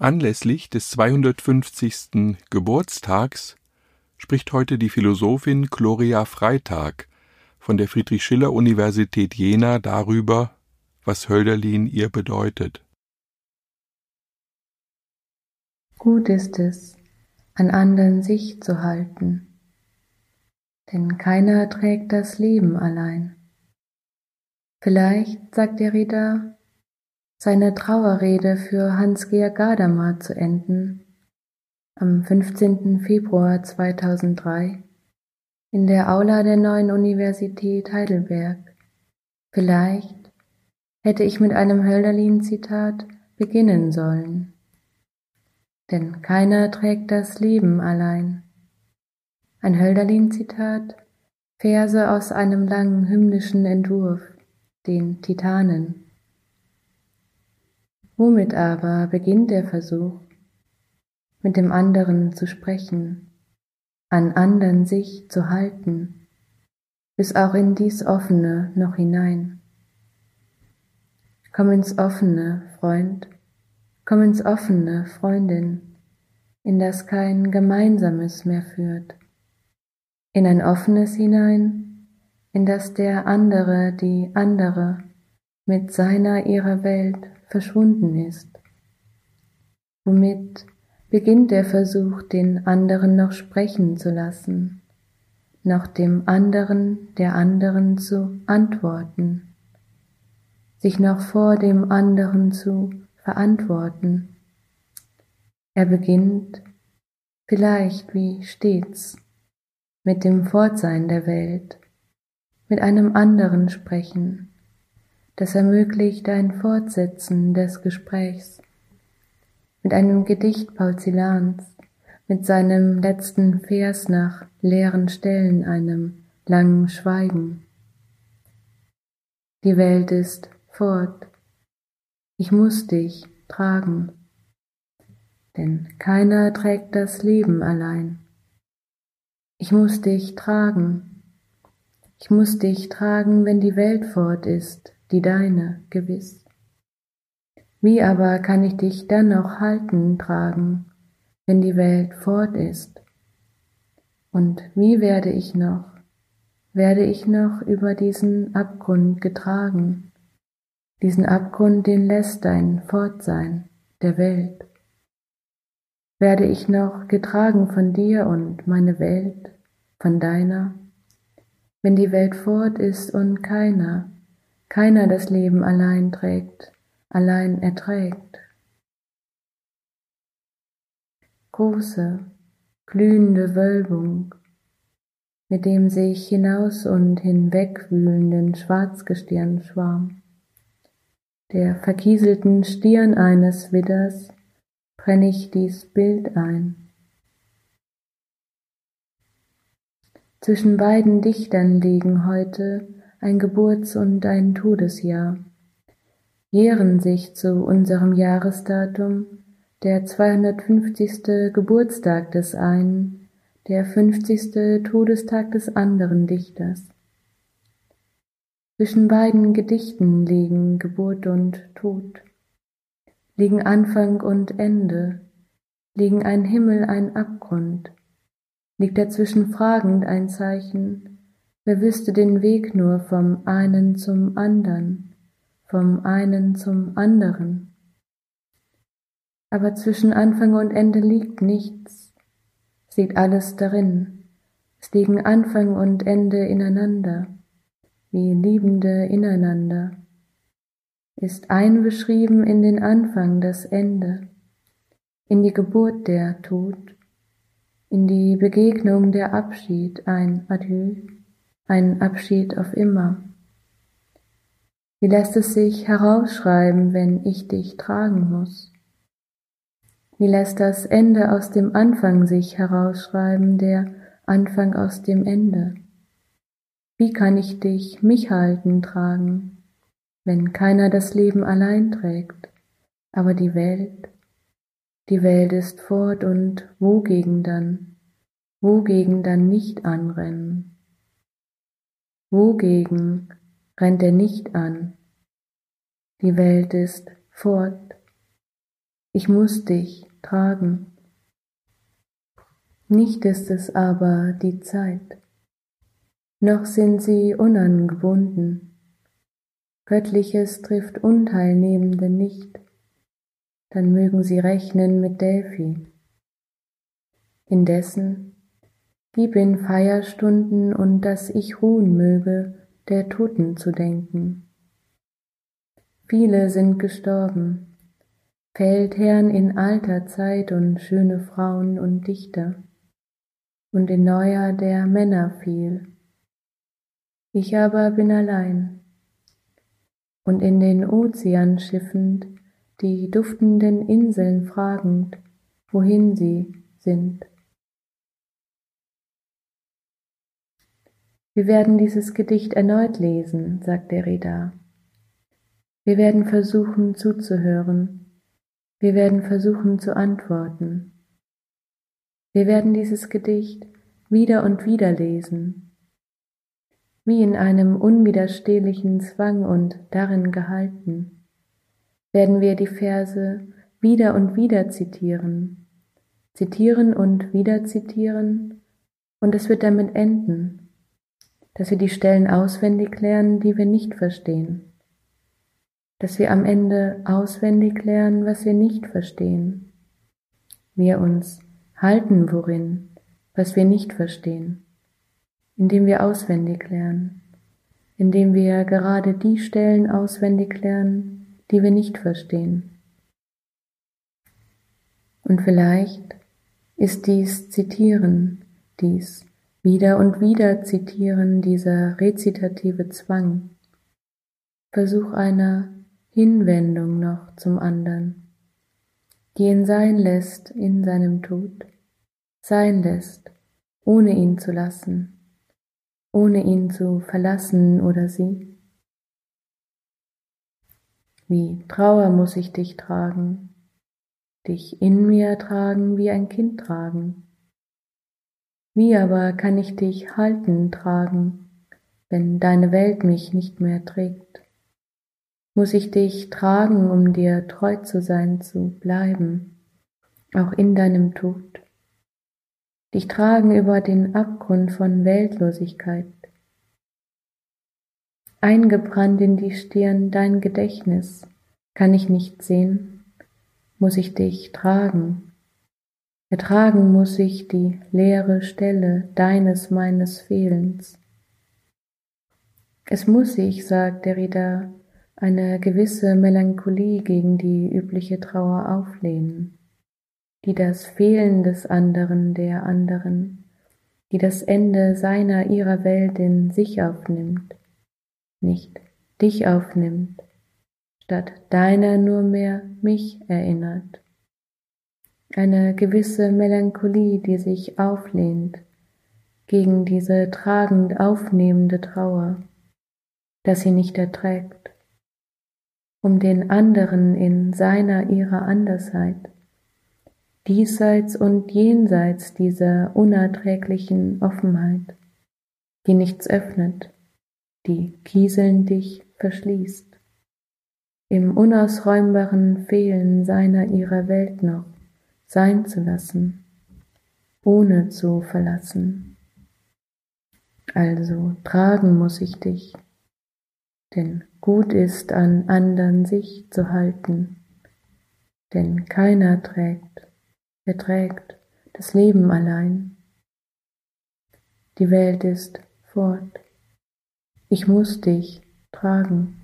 Anlässlich des 250. Geburtstags spricht heute die Philosophin Gloria Freitag von der Friedrich-Schiller-Universität Jena darüber, was Hölderlin ihr bedeutet. Gut ist es, an anderen sich zu halten, denn keiner trägt das Leben allein. Vielleicht, sagt der Ritter, seine Trauerrede für Hans-Georg Gadamer zu enden, am 15. Februar 2003 in der Aula der neuen Universität Heidelberg. Vielleicht hätte ich mit einem Hölderlin-Zitat beginnen sollen. Denn keiner trägt das Leben allein. Ein Hölderlin-Zitat, Verse aus einem langen hymnischen Entwurf, den Titanen. Womit aber beginnt der Versuch? Mit dem anderen zu sprechen, an andern sich zu halten, bis auch in dies Offene noch hinein. Komm ins Offene, Freund, komm ins Offene, Freundin, in das kein Gemeinsames mehr führt, in ein Offenes hinein, in das der andere die andere mit seiner ihrer Welt verschwunden ist. Womit beginnt der Versuch, den anderen noch sprechen zu lassen, noch dem anderen der anderen zu antworten, sich noch vor dem anderen zu verantworten. Er beginnt, vielleicht wie stets, mit dem Fortsein der Welt, mit einem anderen sprechen, das ermöglicht ein Fortsetzen des Gesprächs. Mit einem Gedicht Paul Celans, mit seinem letzten Vers nach leeren Stellen, einem langen Schweigen. Die Welt ist fort, ich muss dich tragen, denn keiner trägt das Leben allein. Ich muss dich tragen, ich muss dich tragen, wenn die Welt fort ist, die deine gewiss. Wie aber kann ich dich dann noch halten, tragen, wenn die Welt fort ist? Und wie werde ich noch, werde ich noch über diesen Abgrund getragen, diesen Abgrund, den lässt dein Fortsein der Welt? Werde ich noch getragen von dir und meine Welt, von deiner, wenn die Welt fort ist und keiner, keiner das Leben allein trägt, allein erträgt. Große, glühende Wölbung, mit dem sich hinaus und hinwegwühlenden Schwarzgestirnschwarm, der verkieselten Stirn eines Widders, brenn ich dies Bild ein. Zwischen beiden Dichtern liegen heute ein Geburts- und ein Todesjahr, jähren sich zu unserem Jahresdatum der 250. Geburtstag des einen, der 50. Todestag des anderen Dichters. Zwischen beiden Gedichten liegen Geburt und Tod, liegen Anfang und Ende, liegen ein Himmel, ein Abgrund, liegt dazwischen fragend ein Zeichen, Wer wüsste den Weg nur vom einen zum andern, vom einen zum anderen? Aber zwischen Anfang und Ende liegt nichts, es liegt alles darin, es liegen Anfang und Ende ineinander, wie Liebende ineinander. Ist einbeschrieben in den Anfang das Ende, in die Geburt der Tod, in die Begegnung der Abschied ein Adieu ein Abschied auf immer. Wie lässt es sich herausschreiben, wenn ich dich tragen muss? Wie lässt das Ende aus dem Anfang sich herausschreiben, der Anfang aus dem Ende? Wie kann ich dich, mich halten, tragen, wenn keiner das Leben allein trägt, aber die Welt? Die Welt ist fort und wogegen dann? Wogegen dann nicht anrennen? Wogegen rennt er nicht an? Die Welt ist fort. Ich muss dich tragen. Nicht ist es aber die Zeit, noch sind sie unangebunden. Göttliches trifft Unteilnehmende nicht, dann mögen sie rechnen mit Delphi. Indessen gib in Feierstunden und dass ich ruhen möge, der Toten zu denken. Viele sind gestorben, Feldherren in alter Zeit und schöne Frauen und Dichter, und in neuer der Männer viel. Ich aber bin allein, und in den Ozean schiffend, die duftenden Inseln fragend, wohin sie sind. Wir werden dieses Gedicht erneut lesen, sagt der Reda. Wir werden versuchen zuzuhören. Wir werden versuchen zu antworten. Wir werden dieses Gedicht wieder und wieder lesen, wie in einem unwiderstehlichen Zwang und darin gehalten, werden wir die Verse wieder und wieder zitieren, zitieren und wieder zitieren, und es wird damit enden, dass wir die Stellen auswendig lernen, die wir nicht verstehen dass wir am Ende auswendig lernen, was wir nicht verstehen. Wir uns halten worin, was wir nicht verstehen, indem wir auswendig lernen, indem wir gerade die Stellen auswendig lernen, die wir nicht verstehen. Und vielleicht ist dies Zitieren, dies wieder und wieder Zitieren, dieser rezitative Zwang, Versuch einer Hinwendung noch zum andern, die ihn sein lässt in seinem Tod, sein lässt, ohne ihn zu lassen, ohne ihn zu verlassen oder sie. Wie Trauer muss ich dich tragen, dich in mir tragen wie ein Kind tragen. Wie aber kann ich dich halten tragen, wenn deine Welt mich nicht mehr trägt? muss ich dich tragen, um dir treu zu sein, zu bleiben, auch in deinem Tod. Dich tragen über den Abgrund von Weltlosigkeit. Eingebrannt in die Stirn dein Gedächtnis, kann ich nicht sehen, muss ich dich tragen. Ertragen muss ich die leere Stelle deines meines Fehlens. Es muss ich, sagt Derrida, eine gewisse Melancholie gegen die übliche Trauer auflehnen, die das Fehlen des anderen, der anderen, die das Ende seiner ihrer Welt in sich aufnimmt, nicht dich aufnimmt, statt deiner nur mehr mich erinnert. Eine gewisse Melancholie, die sich auflehnt gegen diese tragend aufnehmende Trauer, dass sie nicht erträgt um den anderen in seiner ihrer Andersheit, diesseits und jenseits dieser unerträglichen Offenheit, die nichts öffnet, die kieselnd dich verschließt, im unausräumbaren Fehlen seiner ihrer Welt noch sein zu lassen, ohne zu verlassen. Also tragen muss ich dich, denn gut ist an andern sich zu halten, denn keiner trägt, er trägt das Leben allein. Die Welt ist fort, ich muss dich tragen.